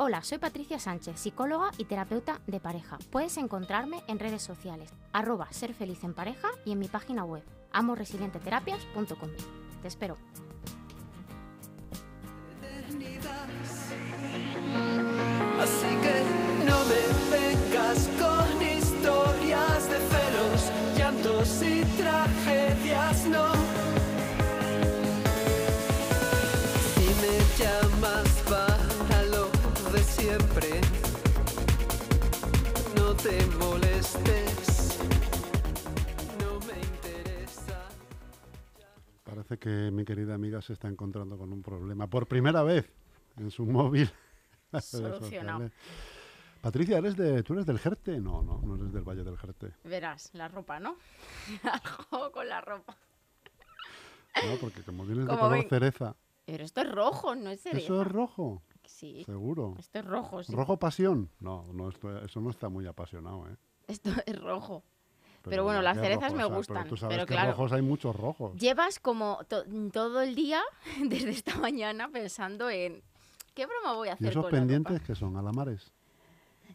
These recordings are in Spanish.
Hola, soy Patricia Sánchez, psicóloga y terapeuta de pareja. Puedes encontrarme en redes sociales, arroba ser feliz en pareja y en mi página web, amoresilienteterapias.com. Te espero. Que mi querida amiga se está encontrando con un problema por primera vez en su móvil. Solucionado. Patricia, ¿eres de, ¿tú eres del Jerte? No, no, no eres del Valle del Jerte. Verás, la ropa, ¿no? Algo con la ropa. No, porque como vienes de color ven- cereza. Pero esto es rojo, no es cereza. ¿Eso es rojo? Sí, Seguro. esto es rojo, sí. ¿Rojo pasión? No, no esto- eso no está muy apasionado, ¿eh? Esto es rojo. Pero bueno, las ¿qué cerezas me gustan, Pero tú sabes pero que claro. rojos hay muchos rojos. Llevas como to- todo el día, desde esta mañana, pensando en qué broma voy a ¿Y hacer esos con la ropa? pendientes que son? ¿Alamares?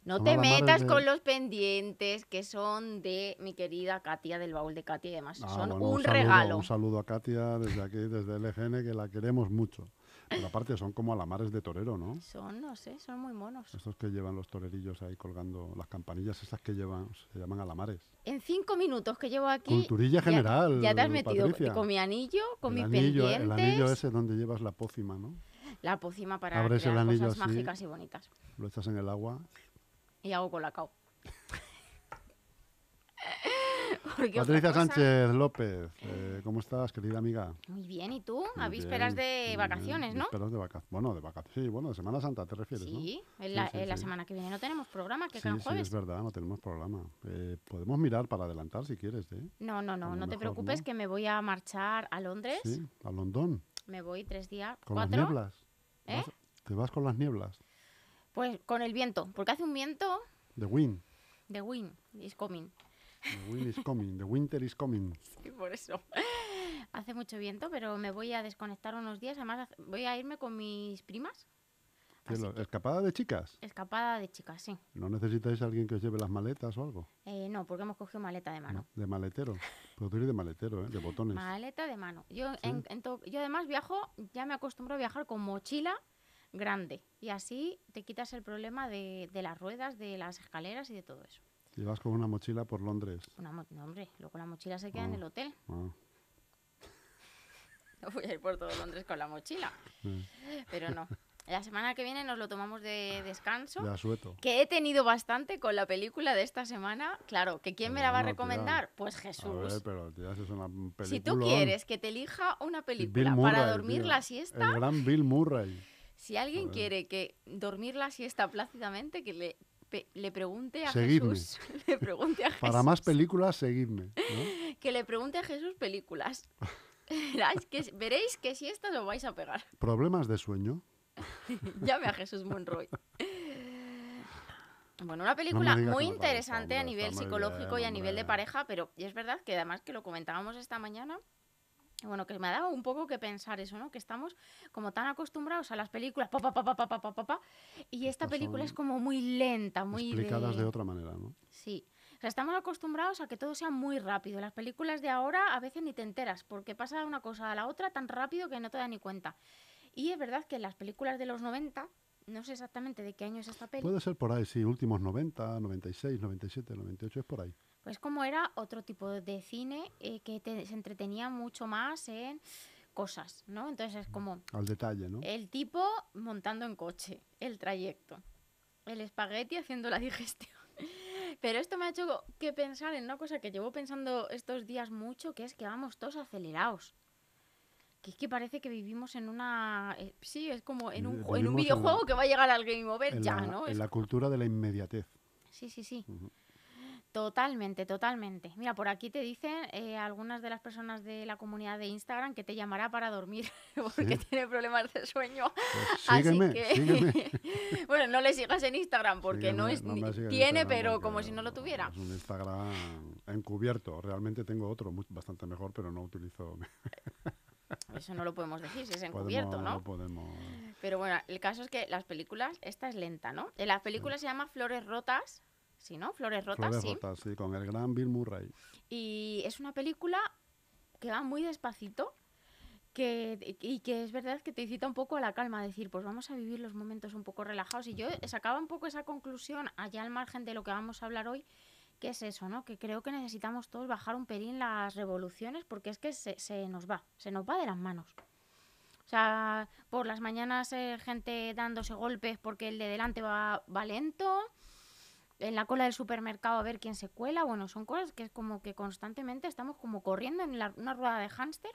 No son te metas de- con los pendientes que son de mi querida Katia del baúl de Katia y demás. Ah, son bueno, un, saludo- regalo. Un saludo a Katia desde aquí, desde LGN, que la queremos mucho. Pero aparte son como alamares de torero, ¿no? Son, no sé, son muy monos. Estos que llevan los torerillos ahí colgando las campanillas, esas que llevan, se llaman alamares. En cinco minutos que llevo aquí. Culturilla general, Ya, te has metido Patricia. con mi anillo, con el mis anillo, pendientes. el anillo ese donde llevas la pócima, ¿no? La pócima para Abres el crear anillo cosas así. mágicas y bonitas. Lo echas en el agua. Y hago colacao. Patricia Sánchez López, eh, ¿cómo estás, querida amiga? Muy bien, ¿y tú? Muy A vísperas bien, de vacaciones. ¿no? Vísperas de vacaciones. Bueno, de vacaciones. Sí, bueno, de Semana Santa te refieres, ¿no? Sí, en la, sí, en la semana que viene no tenemos programa, que Sí, en sí, es verdad, no tenemos programa. Eh, podemos mirar para adelantar si quieres, ¿eh? No, no, no, no te preocupes ¿no? que me voy a marchar a Londres. Sí, a Londón, Me voy tres días, con las cuatro. nieblas. ¿Eh? Vas- ¿Te vas con las nieblas? Pues con el viento, porque hace un viento The wind. de wind is coming. The wind is coming. The winter is coming. Sí, por eso. Hace mucho viento, pero me voy a desconectar unos días. Además, voy a irme con mis primas. ¿Qué, Así lo- que- ¿Escapada de chicas? Escapada de chicas, sí. ¿No necesitáis a alguien que os lleve las maletas o algo? Eh, no, porque hemos cogido maleta de mano. De maletero. Pero tú eres de maletero, ¿eh? De botones. Maleta de mano. Yo, Sí. en- en to- yo además viajo, ya me acostumbro a viajar con mochila grande. Y así te quitas el problema de, de las ruedas, de las escaleras y de todo eso. Y vas con una mochila por Londres. Una mo- no, hombre, luego la mochila se queda en Ah. el hotel. Ah, No voy a ir por todo Londres con la mochila. Pero no. La semana que viene nos lo tomamos de descanso. de asueto. Que he tenido bastante con la película de esta semana. Claro, que ¿quién me la va a tía. recomendar? Pues A Jesús. ver, pero tía, eso es una película. Si tú quieres que te elija una película Murray, para dormir la siesta, El gran Bill Murray. si alguien quiere que dormir la siesta plácidamente, que le, le pregunte a Seguidme. Jesús. Le pregunte a Jesús. Para más películas, seguidme. ¿no? Que le pregunte a Jesús películas. Que, veréis que siesta lo vais a pegar. Problemas de sueño. Llame a Jesús Monroy. Bueno, una película muy interesante a nivel psicológico y a nivel de pareja, pero y es verdad que además que lo comentábamos esta mañana, bueno, que me ha dado un poco que pensar eso, ¿no? Que estamos como tan acostumbrados a las películas, pa, pa, pa, pa, pa, pa, pa, pa, y esta Estas película es como muy lenta, muy Explicadas de... de... otra manera, ¿no? Sí. O sea, estamos acostumbrados a que todo sea muy rápido. Las películas de ahora a veces ni te enteras, porque pasa de una cosa a la otra tan rápido que no te das ni cuenta. Y es verdad que las películas de los 90, no sé exactamente de qué año es esta peli, Puede ser por ahí, sí, últimos 90, 96, 97, 98, es por ahí. Pues como era otro tipo de cine eh, que te- se entretenía mucho más en cosas, ¿no? Entonces es como Al detalle, ¿no? el tipo montando en coche, el trayecto, el espagueti haciendo la digestión. Pero esto me ha hecho que pensar en una cosa que llevo pensando estos días mucho, que es que vamos todos acelerados. Que es que parece que vivimos en una... eh, sí, es como en un, en un vivimos en la- videojuego que va a llegar al Game Over ya, la, ¿no? en Es la cultura de la inmediatez. Sí, sí, sí. Ujú. Totalmente, totalmente. Mira, por aquí te dicen eh, algunas de las personas de la comunidad de Instagram que te llamará para dormir porque Sí. tiene problemas de sueño. Pues Así que- sígueme. bueno, no le sigas en Instagram porque no es no tiene, Instagram pero como si no lo tuviera. Es un Instagram encubierto. Realmente tengo otro bastante mejor, pero no utilizo. Eso no lo podemos decir si es encubierto, podemos, ¿no? podemos. Pero bueno, el caso es que las películas, esta es lenta, ¿no? En las películas se llama Flores Rotas, ¿sí, no? Flores Rotas, Flores sí. rotas, sí, con el gran Bill Murray. Y es una película que va muy despacito que, y que es verdad que te incita un poco a la calma, a decir, pues vamos a vivir los momentos un poco relajados. Y yo sacaba un poco esa conclusión allá al margen de lo que vamos a hablar hoy, que es eso, ¿no? Que creo que necesitamos todos bajar un pelín las revoluciones porque es que se, se nos va, se nos va de las manos. O sea, por las mañanas eh, gente dándose golpes porque el de delante va, va lento, en la cola del supermercado a ver quién se cuela. Bueno, son cosas que es como que constantemente estamos como corriendo en la- una rueda de hámster.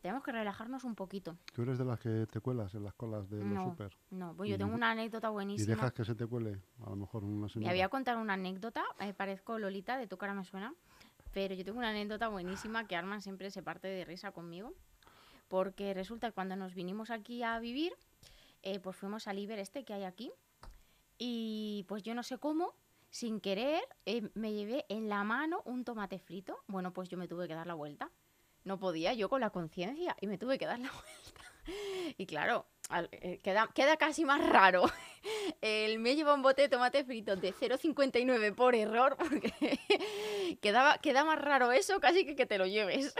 Tenemos que relajarnos un poquito. ¿Tú eres de las que te cuelas en las colas de los No, super? no, pues yo Y- tengo una anécdota ¿Y buenísima. dejas que se te cuele? A lo mejor una Me señora. voy a contar una anécdota, eh, parezco Lolita, de tu cara me suena, pero yo tengo una anécdota buenísima que Arman siempre se parte de risa conmigo, porque resulta que cuando nos vinimos aquí a vivir, eh, pues fuimos al Iber este que hay aquí, y pues yo no sé cómo, sin querer, eh, me llevé en la mano un tomate frito, bueno, pues yo me tuve que dar la vuelta. No podía, yo con la conciencia, y me tuve que dar la vuelta. Y claro, eh, queda, queda casi más raro el me lleva un bote de tomate frito de 0,59 por error, porque quedaba, queda más raro eso casi que que te lo lleves.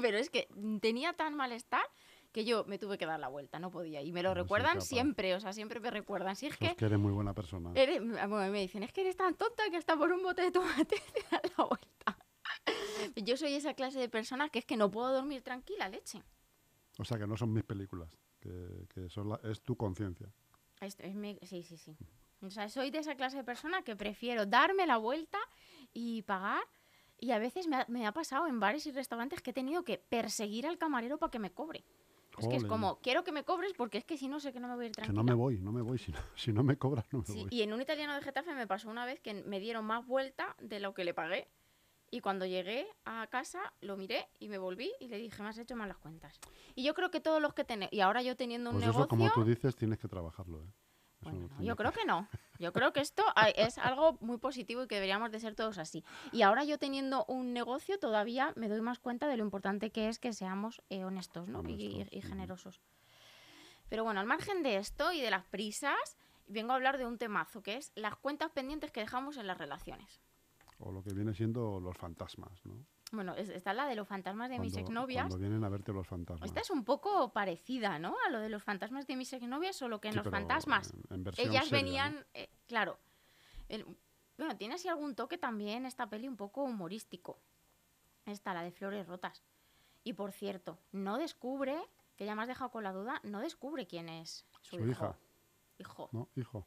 Pero es que tenía tan malestar que yo me tuve que dar la vuelta, no podía. Y me lo No recuerdan siempre, o sea, siempre me recuerdan. Si es Pues que que eres muy buena persona. eres- bueno, me dicen, es que eres tan tonta que hasta por un bote de tomate te das la vuelta. Yo soy esa clase de persona que es que no puedo dormir tranquila, leche. O sea, que no son mis películas. Que, que son la- es tu conciencia. Es mi- Sí, sí, sí. O sea, soy de esa clase de persona que prefiero darme la vuelta y pagar. Y a veces me ha, me ha pasado en bares y restaurantes que he tenido que perseguir al camarero para que me cobre. Es que es como, quiero que me cobres porque es que si no sé que no me voy a ir Que tranquila. no me voy, no me voy. Si no, si no me cobras, no me Sí, voy. y en un italiano de Getafe me pasó una vez que me dieron más vuelta de lo que le pagué. Y cuando llegué a casa, lo miré y me volví y le dije, me has hecho mal las cuentas. Y yo creo que todos los que tenemos... Y ahora yo teniendo un Pues negocio... eso, como tú dices, tienes que trabajarlo. ¿eh? Eso Bueno, yo creo que no. Yo creo que esto es algo muy positivo y que deberíamos de ser todos así. Y ahora yo teniendo un negocio todavía me doy más cuenta de lo importante que es que seamos eh, honestos, ¿no? Y- y- generosos. Pero bueno, al margen de esto y de las prisas, vengo a hablar de un temazo que es las cuentas pendientes que dejamos en las relaciones. O lo que viene siendo los fantasmas, ¿no? Bueno, es- está la de los fantasmas de mis exnovias. Cuando vienen a verte los fantasmas. Esta es un poco parecida, ¿no? A lo de los fantasmas de mis exnovias, solo que en Sí, los fantasmas en- ellas seria, ¿no? venían, eh, claro. el- bueno, tiene así algún toque también esta peli un poco humorístico. Esta, la de Flores Rotas. Y por cierto, no descubre, que ya me has dejado con la duda, no descubre quién es su, Su hijo. hija. Hijo. ¿No, hijo?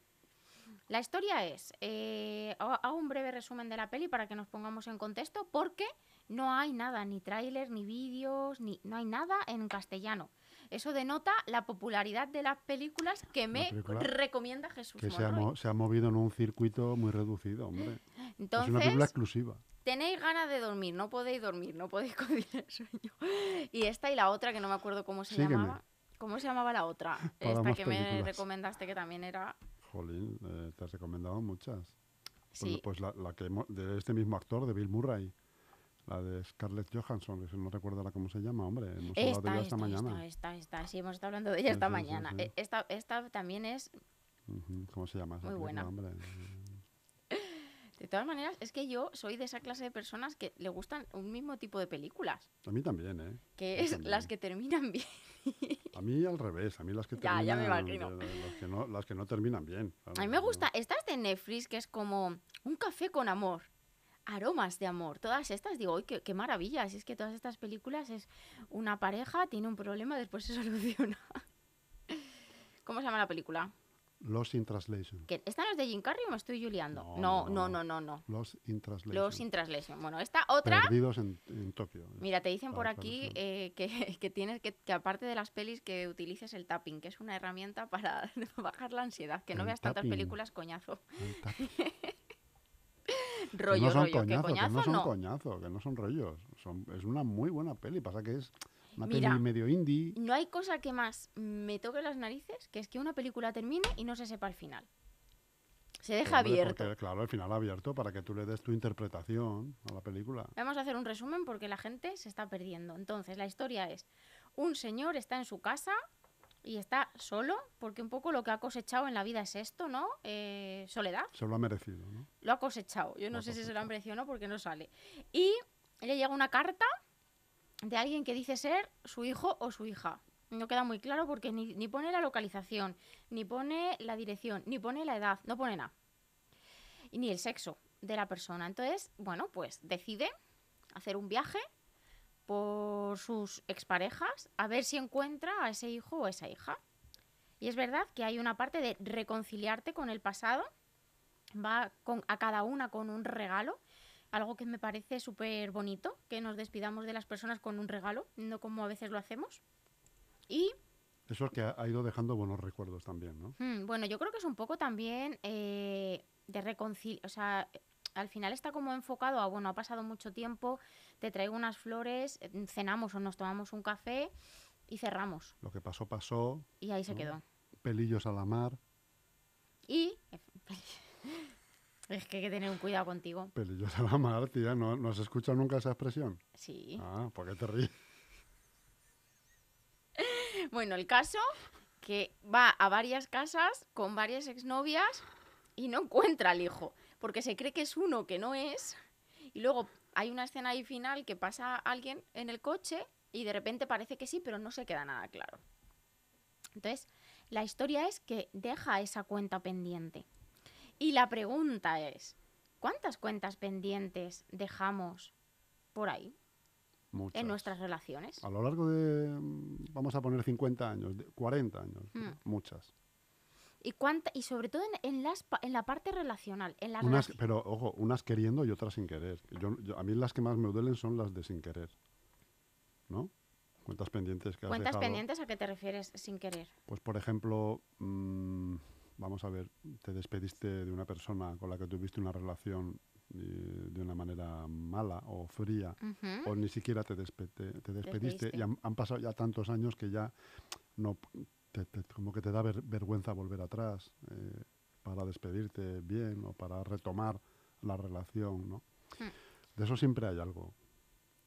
La historia es, eh, hago un breve resumen de la peli para que nos pongamos en contexto, porque no hay nada, ni tráiler, ni vídeos, ni no hay nada en castellano. Eso denota la popularidad de las películas que me película recomienda Jesús Que se ha, se movido en un circuito muy reducido, hombre. es una película Entonces, exclusiva. tenéis ganas de dormir, no podéis dormir, no podéis conciliar el sueño. Y esta y la otra, que no me acuerdo cómo se Sígueme. llamaba. ¿Cómo se llamaba la otra? Esta que me recomendaste que también era... Jolín, eh, te has recomendado muchas. Pues, Sí, pues la, la que de este mismo actor, de Bill Murray. La de Scarlett Johansson, que no recuerdo ahora cómo se llama, hombre. Hemos hablado de Esta, ella esta, esta mañana. esta, esta, esta. Sí, hemos estado hablando de ella Sí, esta sí, mañana. Eh, Esta, esta también es... ¿Cómo se llama esa Muy buena. De todas maneras, es que yo soy de esa clase de personas que le gustan un mismo tipo de películas, A mí también, ¿eh? que es las que terminan bien. A mí al revés, a mí las que Ya, terminan... ya me imagino. las, que no, las que no terminan bien. A mí me gusta, estas de Netflix, que es como un café con amor, aromas de amor, todas estas, digo, ¡ay, qué, qué maravilla! Si es que todas estas películas es una pareja, tiene un problema, después se soluciona. ¿Cómo se llama la película? Lost in Translation. ¿Que ¿Esta no es de Jim Carrey o me estoy juliando? No, No, no, no, no. Lost in Translation. Los in translation. Bueno, esta otra Perdidos en, en Tokio. Mira, te dicen por aquí eh, que, que tienes que, que aparte de las pelis que utilices el tapping, que es una herramienta para bajar la ansiedad, que no El veas tantas películas coñazo. Tap- Que rollo, no son rollo. ¿Qué coñazo, que coñazo? no son no. coñazo, que no son rollos. Son, es una muy buena peli. Pasa que es una Mira. peli medio indie. No hay cosa que más me toque las narices que es que una película termine y no se sepa el final. Se deja Hombre, abierto. porque, claro, al final abierto para que tú le des tu interpretación a la película. Vamos a hacer un resumen porque la gente se está perdiendo. Entonces, la historia es, un señor está en su casa y está solo, porque un poco lo que ha cosechado en la vida es esto, ¿no? Eh, soledad. Se lo ha merecido, ¿no? Lo ha cosechado. Yo Lo no sé si se lo han merecido o no porque no sale. Y le llega una carta de alguien que dice ser su hijo o su hija. No queda muy claro porque ni, ni pone la localización, ni pone la dirección, ni pone la edad, no pone nada. Y ni el sexo de la persona. Entonces, bueno, pues decide hacer un viaje por sus exparejas a ver si encuentra a ese hijo o esa hija. Y es verdad que hay una parte de reconciliarte con el pasado va con, a cada una con un regalo, algo que me parece súper bonito, que nos despidamos de las personas con un regalo, no como a veces lo hacemos. Y Eso es que ha, ido dejando buenos recuerdos también, ¿no? mm, bueno, yo creo que es un poco también eh, de reconciliar, o sea, al final está como enfocado a, bueno, ha pasado mucho tiempo, te traigo unas flores, eh, cenamos o nos tomamos un café y cerramos. Lo que pasó, pasó. Y ahí se ¿no? quedó. Pelillos a la mar. Y... Es que hay que tener un cuidado contigo. A la mar, tía. ¿No, ¿no has escuchado nunca esa expresión? Sí. Ah, ¿por qué te ríes? Bueno, el caso que va a varias casas con varias exnovias y no encuentra al hijo, porque se cree que es uno que no es. Y luego hay una escena ahí final que pasa alguien en el coche y de repente parece que sí, pero no se queda nada claro. Entonces, la historia es que deja esa cuenta pendiente. Y la pregunta es, ¿cuántas cuentas pendientes dejamos por ahí Muchas. en nuestras relaciones? A lo largo de, vamos a poner 50 años, de- 40 años, Mm. muchas. Y, cuánta, y sobre todo en, en las, en la parte relacional. En la Unas, pero, ojo, unas queriendo y otras sin querer. Yo, yo- a mí las que más me duelen son las de sin querer. ¿No? Cuentas pendientes que has ¿Cuentas dejado. pendientes a qué te refieres sin querer? Pues, por ejemplo, mm, vamos a ver, te despediste de una persona con la que tuviste una relación eh, de una manera mala o fría, o ni siquiera te, despe- te- te despediste, y han, han pasado ya tantos años que ya no te- como que te da ver- vergüenza volver atrás eh, para despedirte bien o para retomar la relación, ¿no? Hmm. De eso siempre hay algo.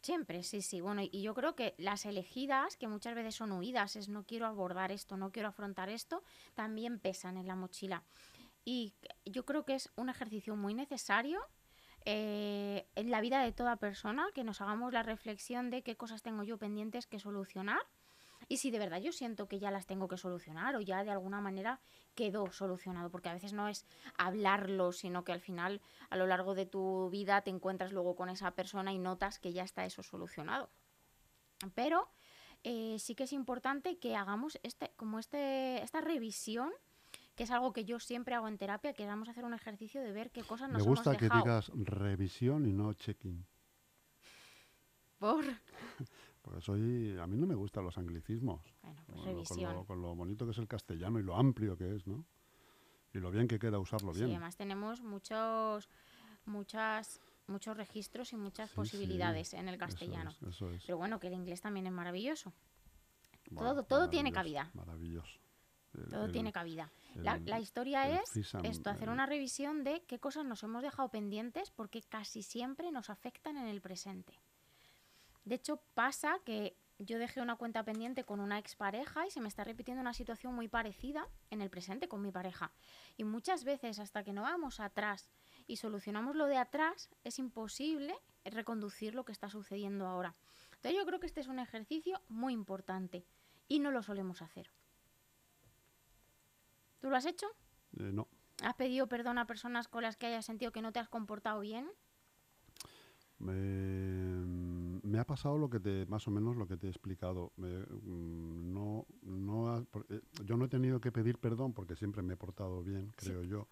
Siempre, sí, sí. Bueno, y yo creo que las elegidas, que muchas veces son huidas, es no quiero abordar esto, no quiero afrontar esto, también pesan en la mochila. Y yo creo que es un ejercicio muy necesario eh, en la vida de toda persona, que nos hagamos la reflexión de qué cosas tengo yo pendientes que solucionar. Y si de verdad yo siento que ya las tengo que solucionar o ya de alguna manera quedó solucionado, porque a veces no es hablarlo, sino que al final a lo largo de tu vida te encuentras luego con esa persona y notas que ya está eso solucionado. Pero eh, sí que es importante que hagamos este, como este, esta revisión, que es algo que yo siempre hago en terapia, que vamos a hacer un ejercicio de ver qué cosas nos Me gusta hemos que dejado. digas revisión y no check-in. Por... Soy, a mí no me gustan los anglicismos. Bueno, pues Con lo- revisión. Con lo, con lo bonito que es el castellano y lo amplio que es, ¿no? Y lo bien que queda usarlo Sí, bien. además tenemos muchos, muchas, muchos registros y muchas Sí, sí, posibilidades en el Eso castellano. es, Eso es. Pero bueno, que el inglés también es maravilloso. Bueno, todo- todo tiene cabida. Maravilloso. El- Todo el- tiene cabida. La, el- la historia es FISAM, esto, hacer una revisión de qué cosas nos hemos dejado pendientes porque casi siempre nos afectan en el presente. De hecho, pasa que yo dejé una cuenta pendiente con una expareja y se me está repitiendo una situación muy parecida en el presente con mi pareja. Y muchas veces, hasta que no vamos atrás y solucionamos lo de atrás, es imposible reconducir lo que está sucediendo ahora. Entonces yo creo que este es un ejercicio muy importante y no lo solemos hacer. ¿Tú lo has hecho? eh, no, ¿Has pedido perdón a personas con las que hayas sentido que no te has comportado bien? me, me ha pasado lo que te, más o menos lo que te he explicado. Me- mm, no, no ha- eh, yo no he tenido que pedir perdón porque siempre me he portado bien, Sí. creo yo.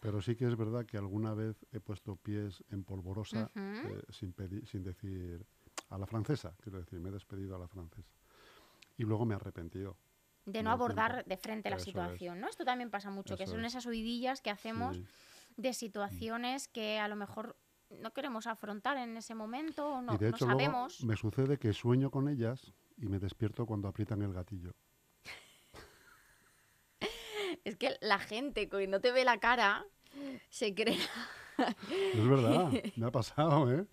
Pero sí que es verdad que alguna vez he puesto pies en polvorosa eh, sin, pedi- sin decir a la francesa, quiero decir, me he despedido a la francesa. Y luego me he arrepentido. De no abordar de frente la Eso es. situación, ¿no? Esto también pasa mucho, que son es. esas huidillas que hacemos de situaciones que a lo mejor no queremos afrontar en ese momento o no, y de no hecho luego sabemos. me sucede que sueño con ellas y me despierto cuando aprietan el gatillo. Es que la gente que no te ve la cara se cree. Es verdad, me ha pasado, ¿eh?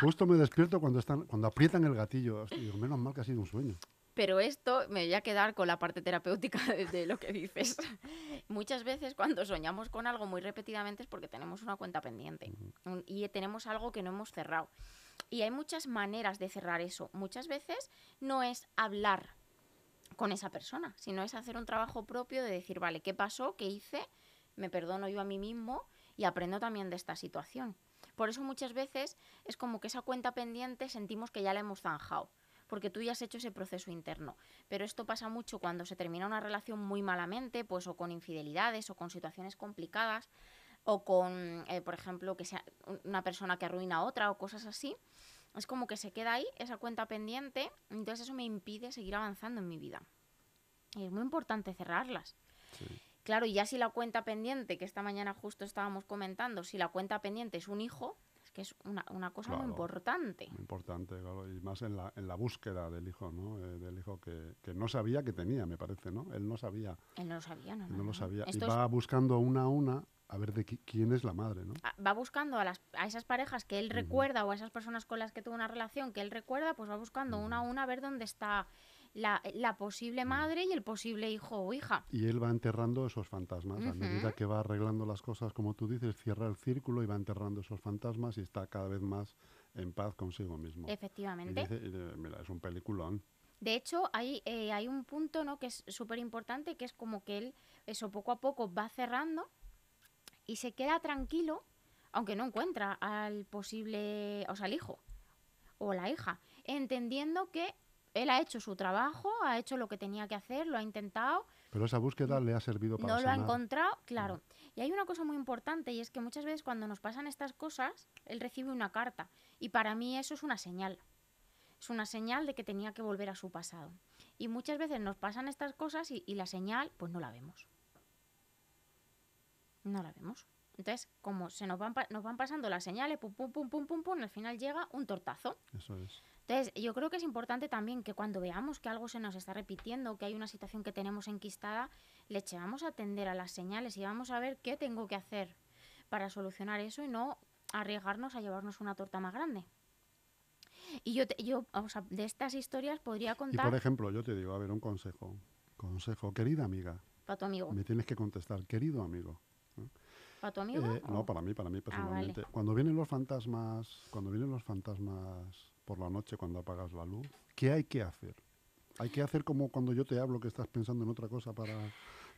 Justo me despierto cuando están, cuando aprietan el gatillo. Hostia, digo, menos mal que ha sido un sueño. Pero esto me voy a quedar con la parte terapéutica de, lo que dices. Muchas veces cuando soñamos con algo muy repetidamente es porque tenemos una cuenta pendiente y tenemos algo que no hemos cerrado. Y hay muchas maneras de cerrar eso. Muchas veces no es hablar con esa persona, sino es hacer un trabajo propio de decir, vale, ¿qué pasó? ¿Qué hice? Me perdono yo a mí mismo y aprendo también de esta situación. Por eso muchas veces es como que esa cuenta pendiente sentimos que ya la hemos zanjado, porque tú ya has hecho ese proceso interno. Pero esto pasa mucho cuando se termina una relación muy malamente, pues o con infidelidades o con situaciones complicadas o con, eh, por ejemplo, que sea un- una persona que arruina a otra o cosas así. Es como que se queda ahí esa cuenta pendiente, entonces eso me impide seguir avanzando en mi vida. Y es muy importante cerrarlas. Sí. Claro, y ya si la cuenta pendiente, que esta mañana justo estábamos comentando, si la cuenta pendiente es un hijo, que es una, una cosa muy importante. Muy importante, claro, y más en la, en la búsqueda del hijo, ¿no? Eh, del hijo que, que no sabía que tenía, me parece, ¿no? Él no sabía, Él no lo sabía, no, él no, no lo sabía. Y es- va buscando una a una a ver de qui- quién es la madre, ¿no? a- va buscando a, las, a esas parejas que él recuerda o a esas personas con las que tuvo una relación que él recuerda, pues va buscando una a una a ver dónde está la, la posible madre y el posible hijo o hija. Y él va enterrando esos fantasmas. A medida que va arreglando las cosas, como tú dices, cierra el círculo y va enterrando esos fantasmas y está cada vez más en paz consigo mismo. Y Efectivamente. dice, y de- mira, es un peliculón. De hecho, hay, eh, hay un punto ¿no? que es súper importante, que es como que él, eso poco a poco va cerrando y se queda tranquilo, aunque no encuentra al posible, o sea, al hijo o la hija, entendiendo que él ha hecho su trabajo, ha hecho lo que tenía que hacer, lo ha intentado, Pero esa búsqueda le ha servido para no lo ha encontrado, claro. Y hay una cosa muy importante y es que muchas veces cuando nos pasan estas cosas, él recibe una carta y para mí eso es una señal. Es una señal de que tenía que volver a su pasado. Y muchas veces nos pasan estas cosas y, y la señal, pues no la vemos. No la vemos. Entonces, como se nos van, pa- nos van pasando las señales, pum, pum, pum, pum, pum, pum, al final llega un tortazo. Eso es. Entonces, yo creo que es importante también que cuando veamos que algo se nos está repitiendo, que hay una situación que tenemos enquistada, le echamos a atender a las señales y vamos a ver qué tengo que hacer para solucionar eso y no arriesgarnos a llevarnos una torta más grande. Y yo, te- yo o sea, de estas historias podría Y contar por ejemplo, yo te digo, a ver, un consejo. Consejo, querida amiga, para tu amigo. me tienes que contestar, querido amigo. ¿Para tu amigo? Eh, no, para mí, para mí vale. personalmente. Cuando vienen los fantasmas, cuando vienen los fantasmas por la noche cuando apagas la luz, ¿qué hay que hacer? Hay que hacer como cuando yo te hablo que estás pensando en otra cosa para,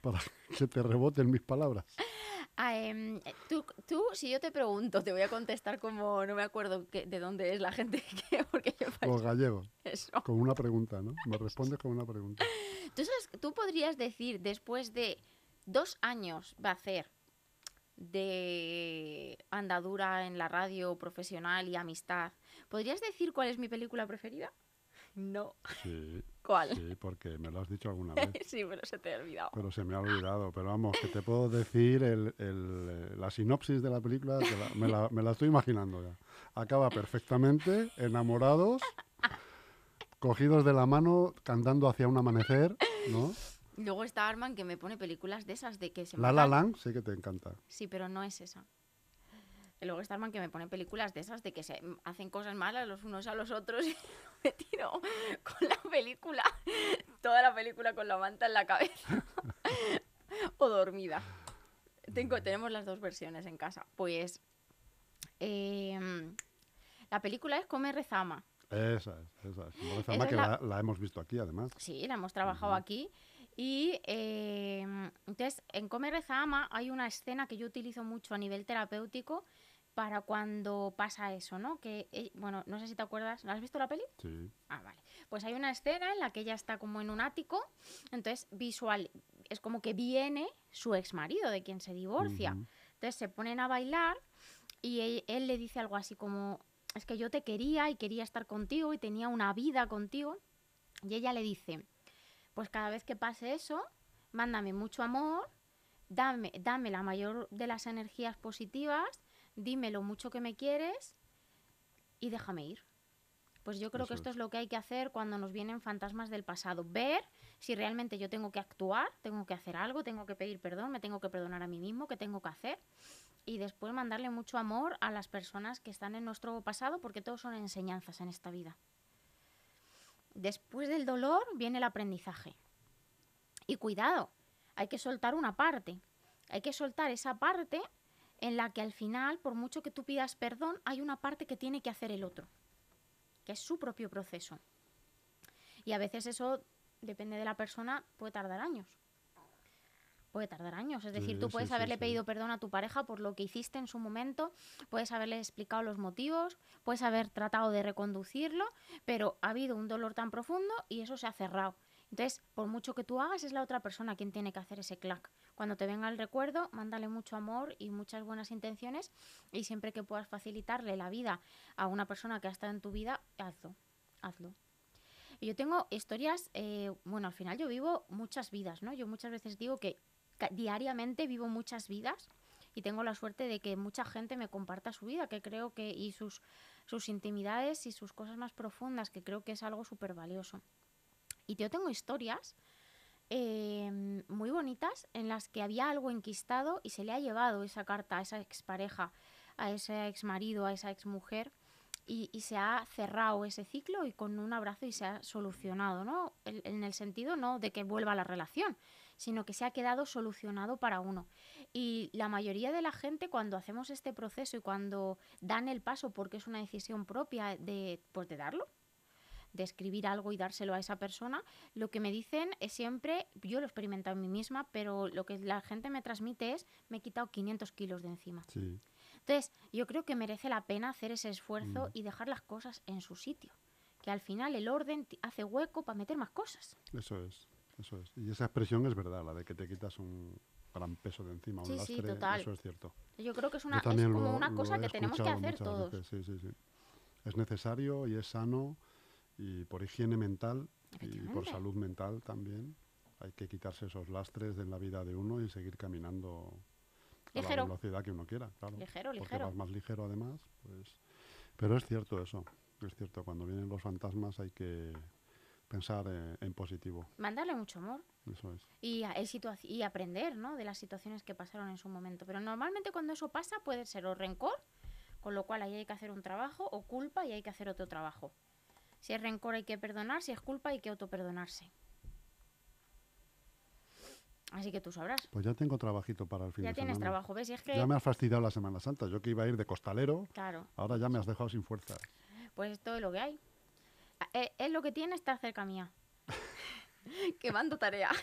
para que te reboten mis palabras. Ah, em, tú, tú, si yo te pregunto, te voy a contestar como no me acuerdo que- de dónde es la gente que porque yo Los gallegos, eso. con una pregunta, ¿no? Me respondes con una pregunta. ¿Tú, sabes- tú podrías decir, después de dos años va a hacer de andadura en la radio profesional y amistad, ¿podrías decir cuál es mi película preferida? No. Sí, ¿Cuál? sí, porque me lo has dicho alguna vez. Sí, pero se te ha olvidado. Pero se me ha olvidado. Pero vamos, que te puedo decir el- el, eh, la sinopsis de la película, que la- me, la, me la estoy imaginando ya. Acaba perfectamente, enamorados, cogidos de la mano, cantando hacia un amanecer, ¿no? Luego está Arman que me pone películas de esas de que se La La. Land, sé que te encanta. Sí, pero no es esa. Y luego está Arman que me pone películas de esas de que se mm, hacen cosas malas los unos a los otros y me tiro con la película, toda la película con la manta en la cabeza o dormida. Tengo, tenemos las dos versiones en casa. Pues em, la película es Come Rezama. Esa es, esa es. Esa Esa es que la- la, la hemos visto aquí, además. Sí, la hemos trabajado Ujú. aquí. Y em, entonces, en Come Reza Ama hay una escena que yo utilizo mucho a nivel terapéutico para cuando pasa eso, ¿no? Que, eh, bueno, no sé si te acuerdas, ¿no has visto la peli? Sí. Ah, vale. Pues hay una escena en la que ella está como en un ático, entonces visual, es como que viene su ex marido de quien se divorcia. Entonces se ponen a bailar y él, él le dice algo así como, es que yo te quería y quería estar contigo y tenía una vida contigo. Y ella le dice, pues cada vez que pase eso, mándame mucho amor, dame, dame la mayor de las energías positivas, dime lo mucho que me quieres y déjame ir. Pues yo creo Eso que esto es. es lo que hay que hacer cuando nos vienen fantasmas del pasado. Ver si realmente yo tengo que actuar, tengo que hacer algo, tengo que pedir perdón, me tengo que perdonar a mí mismo, qué tengo que hacer. Y después mandarle mucho amor a las personas que están en nuestro pasado, porque todos son enseñanzas en esta vida. Después del dolor viene el aprendizaje. Y cuidado, hay que soltar una parte. Hay que soltar esa parte en la que al final, por mucho que tú pidas perdón, hay una parte que tiene que hacer el otro, que es su propio proceso. Y a veces eso, depende de la persona, puede tardar años. Puede tardar años. Es decir, Sí, tú puedes sí, haberle sí. pedido perdón a tu pareja por lo que hiciste en su momento, puedes haberle explicado los motivos, puedes haber tratado de reconducirlo, pero ha habido un dolor tan profundo y eso se ha cerrado. Entonces, por mucho que tú hagas, es la otra persona quien tiene que hacer ese clac. Cuando te venga el recuerdo, mándale mucho amor y muchas buenas intenciones y siempre que puedas facilitarle la vida a una persona que ha estado en tu vida, hazlo, hazlo. Y Yo tengo historias, eh, bueno, al final yo vivo muchas vidas, ¿no? Yo muchas veces digo que diariamente vivo muchas vidas y tengo la suerte de que mucha gente me comparta su vida, que creo que, y sus, sus intimidades y sus cosas más profundas, que creo que es algo súper valioso. Y yo tengo historias eh, muy bonitas en las que había algo enquistado y se le ha llevado esa carta a esa expareja, a ese exmarido, a esa exmujer y, y se ha cerrado ese ciclo y con un abrazo y se ha solucionado, ¿no? En el sentido no de que vuelva la relación, sino que se ha quedado solucionado para uno. Y la mayoría de la gente cuando hacemos este proceso y cuando dan el paso porque es una decisión propia de, pues de darlo, de escribir algo y dárselo a esa persona, lo que me dicen es siempre, yo lo he experimentado en mí misma, pero lo que la gente me transmite es, me he quitado 500 kilos de encima. Sí, Entonces, yo creo que merece la pena hacer ese esfuerzo Mm. y dejar las cosas en su sitio. Que al final el orden hace hueco para meter más cosas. eso es. Eso es. Y esa expresión es verdad, la de que te quitas un gran peso de encima, un Sí, sí, lastre, total. eso es cierto. Yo creo que es, una, es como lo- una cosa que tenemos que hacer todos. veces, sí, sí, sí. Es necesario y es sano y por higiene mental y por salud mental también. Hay que quitarse esos lastres de la vida de uno y seguir caminando a Ligero. la velocidad que uno quiera, claro. Ligero, Porque ligero. vas más ligero además, pues... Pero es cierto eso, es cierto, cuando vienen los fantasmas hay que pensar eh, en positivo, Mandarle mucho amor. eso es. y, a- el situa- y aprender ¿no? de las situaciones que pasaron en su momento. Pero normalmente cuando eso pasa puede ser o rencor, con lo cual ahí hay que hacer un trabajo, o culpa y hay que hacer otro trabajo. Si es rencor hay que perdonar, si es culpa hay que autoperdonarse. Así que tú sabrás. Pues ya tengo trabajito para el fin Ya de tienes semana. trabajo, ¿ves? Y es que, Ya me has fastidiado la Semana Santa. Yo que iba a ir de costalero, claro, ahora ya me has dejado sin fuerzas. pues esto es lo que hay. Eh, Es lo que tiene estar cerca mía. que mando tarea.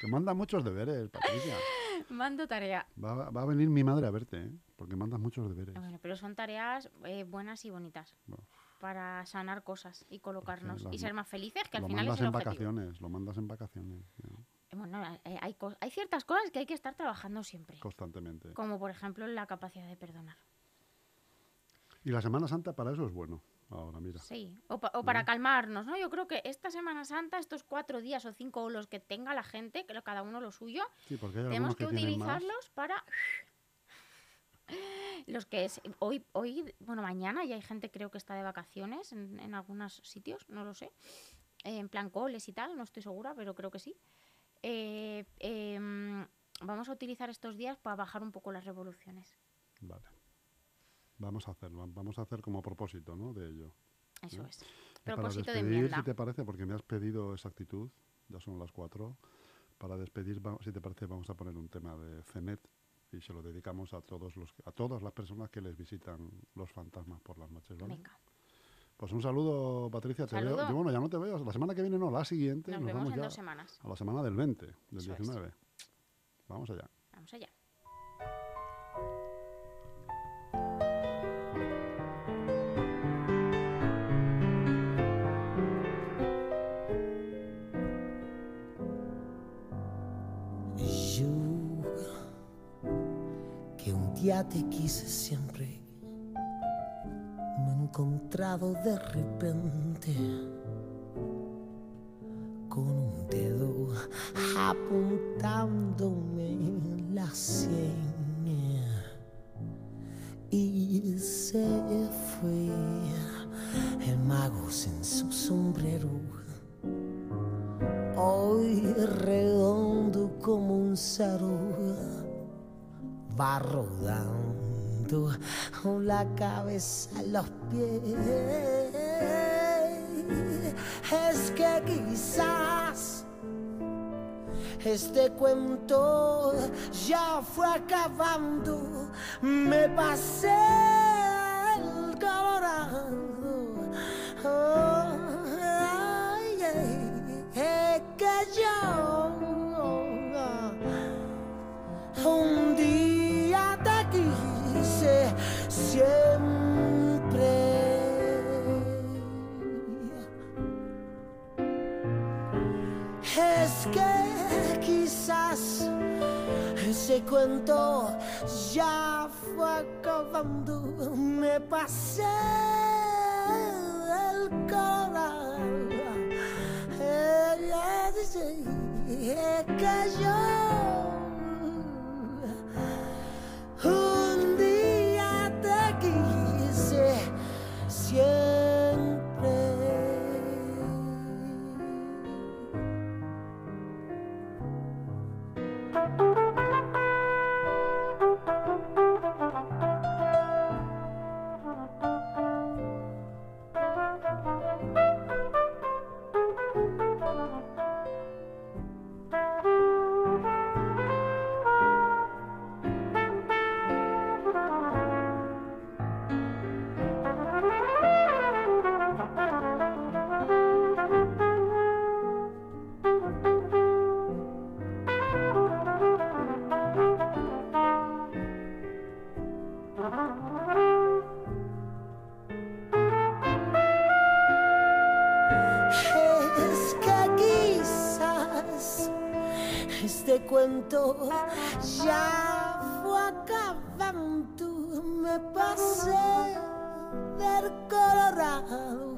Que manda muchos deberes, Patricia. mando tarea. Va, va a venir mi madre a verte, ¿eh? Porque mandas muchos deberes. Bueno, pero son tareas eh, buenas y bonitas. Bueno. Para sanar cosas y colocarnos las y ser más felices, que al final es mandas el en objetivo. vacaciones, lo mandas en vacaciones, Eh, Bueno, eh, hay, hay ciertas cosas que hay que estar trabajando siempre. constantemente. Como por ejemplo la capacidad de perdonar. Y la Semana Santa para eso es bueno. Ahora, mira. Sí. O, pa- o para calmarnos, ¿no? Yo creo que esta Semana Santa, estos cuatro días o cinco o los que tenga la gente, que cada uno lo suyo, Sí, porque tenemos que, utilizarlos para los que es hoy hoy bueno mañana ya hay gente creo que está de vacaciones en, en algunos sitios no lo sé eh, en plan coles y tal no estoy segura pero creo que sí Eh, em, vamos a utilizar estos días para bajar un poco las revoluciones Vale. Vamos a hacerlo. Vamos a hacer como propósito, ¿no? De ello. eso ¿Eh? es propósito de despedir, enmienda si te parece, porque me has pedido esa actitud, ya son las cuatro. Para despedir, va- si te parece, vamos a poner un tema de Cenet y se lo dedicamos a todos los a todas las personas que les visitan los fantasmas por las noches, ¿vale? venga Pues un saludo, Patricia. Te veo- yo, bueno, ya no te veo. La semana que viene no, la siguiente. nos Nos, vemos vamos en ya dos semanas a la semana del 20, del Eso es. 19. Vamos allá. vamos allá día te quise siempre, me he encontrado de repente con un dedo apuntándome en la sien. y se fue el mago sin su sombrero. Hoy redondo como un saro va rodando con la cabeza a los pies. Es que quizás este cuento ya fue acabando. Me pasé ese cuento ya fue acabando. Me pasé el corazón. Ella dice que yo cuento ya fue acabando. Me pasé del colorado.